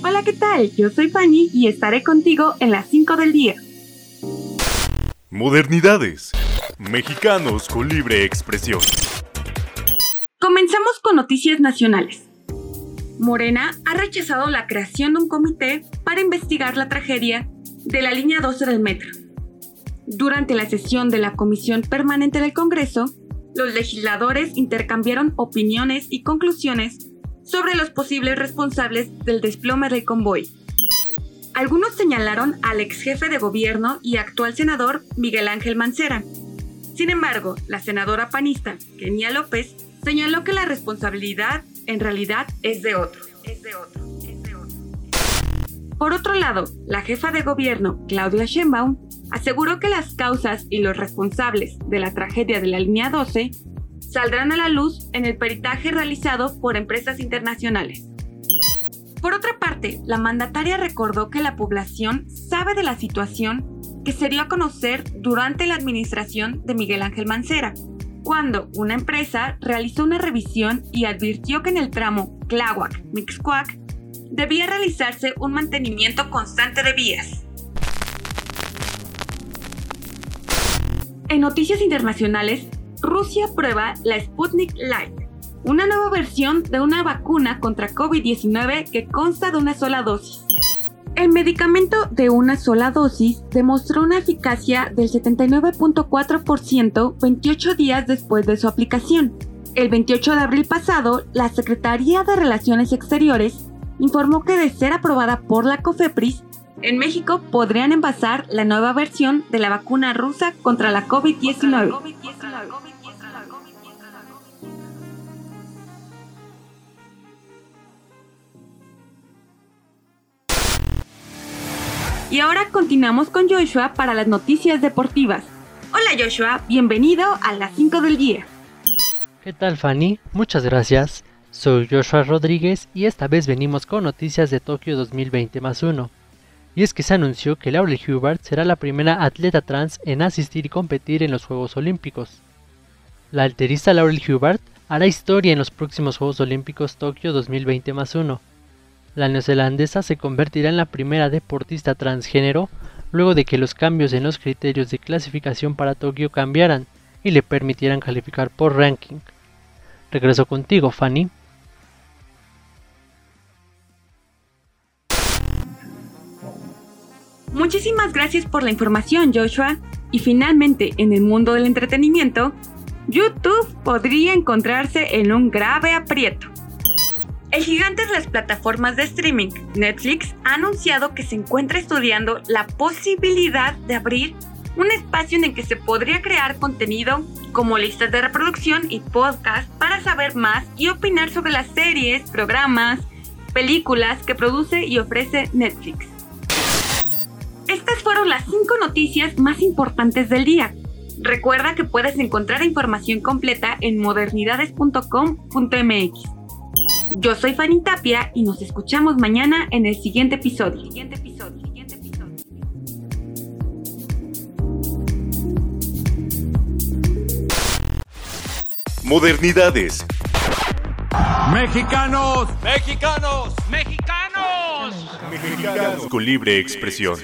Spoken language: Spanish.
Hola, ¿qué tal? Yo soy Fanny y estaré contigo en las 5 del día. Modernidades. Mexicanos con libre expresión. Comenzamos con noticias nacionales. Morena ha rechazado la creación de un comité para investigar la tragedia de la línea 12 del metro. Durante la sesión de la Comisión Permanente del Congreso, los legisladores intercambiaron opiniones y conclusiones sobre los posibles responsables del desplome del convoy. Algunos señalaron al ex jefe de gobierno y actual senador Miguel Ángel Mancera. Sin embargo, la senadora panista Kenia López señaló que la responsabilidad en realidad es de otro. Es de otro. Es de otro. Por otro lado, la jefa de gobierno, Claudia Sheinbaum, aseguró que las causas y los responsables de la tragedia de la línea 12 saldrán a la luz en el peritaje realizado por empresas internacionales. Por otra parte, la mandataria recordó que la población sabe de la situación que se dio a conocer durante la administración de Miguel Ángel Mancera, cuando una empresa realizó una revisión y advirtió que en el tramo Tláhuac-Mixcoac debía realizarse un mantenimiento constante de vías. En noticias internacionales, Rusia prueba la Sputnik Light, una nueva versión de una vacuna contra COVID-19 que consta de una sola dosis. El medicamento de una sola dosis demostró una eficacia del 79.4% 28 días después de su aplicación. El 28 de abril pasado, la Secretaría de Relaciones Exteriores informó que de ser aprobada por la COFEPRIS, en México podrían envasar la nueva versión de la vacuna rusa contra la COVID-19. Y ahora continuamos con Joshua para las noticias deportivas. Hola Joshua, bienvenido a las 5 del día. ¿Qué tal Fanny? Muchas gracias. Soy Joshua Rodríguez y esta vez venimos con noticias de Tokio 2020 más 1. Y es que se anunció que Laurel Hubert será la primera atleta trans en asistir y competir en los Juegos Olímpicos. La alterista Laurel Hubert hará historia en los próximos Juegos Olímpicos Tokio 2020 más 1 la neozelandesa se convertirá en la primera deportista transgénero luego de que los cambios en los criterios de clasificación para Tokio cambiaran y le permitieran calificar por ranking. Regreso contigo, Fanny. Muchísimas gracias por la información, Joshua. Y finalmente, en el mundo del entretenimiento, YouTube podría encontrarse en un grave aprieto. El gigante de las plataformas de streaming, Netflix, ha anunciado que se encuentra estudiando la posibilidad de abrir un espacio en el que se podría crear contenido como listas de reproducción y podcast para saber más y opinar sobre las series, programas, películas que produce y ofrece Netflix. Estas fueron las 5 noticias más importantes del día. Recuerda que puedes encontrar información completa en modernidades.com.mx. Yo soy Fanny Tapia y nos escuchamos mañana en el siguiente episodio. Siguiente episodio. Siguiente episodio. Modernidades. Mexicanos. Mexicanos. Mexicanos. Mexicanos con libre expresión.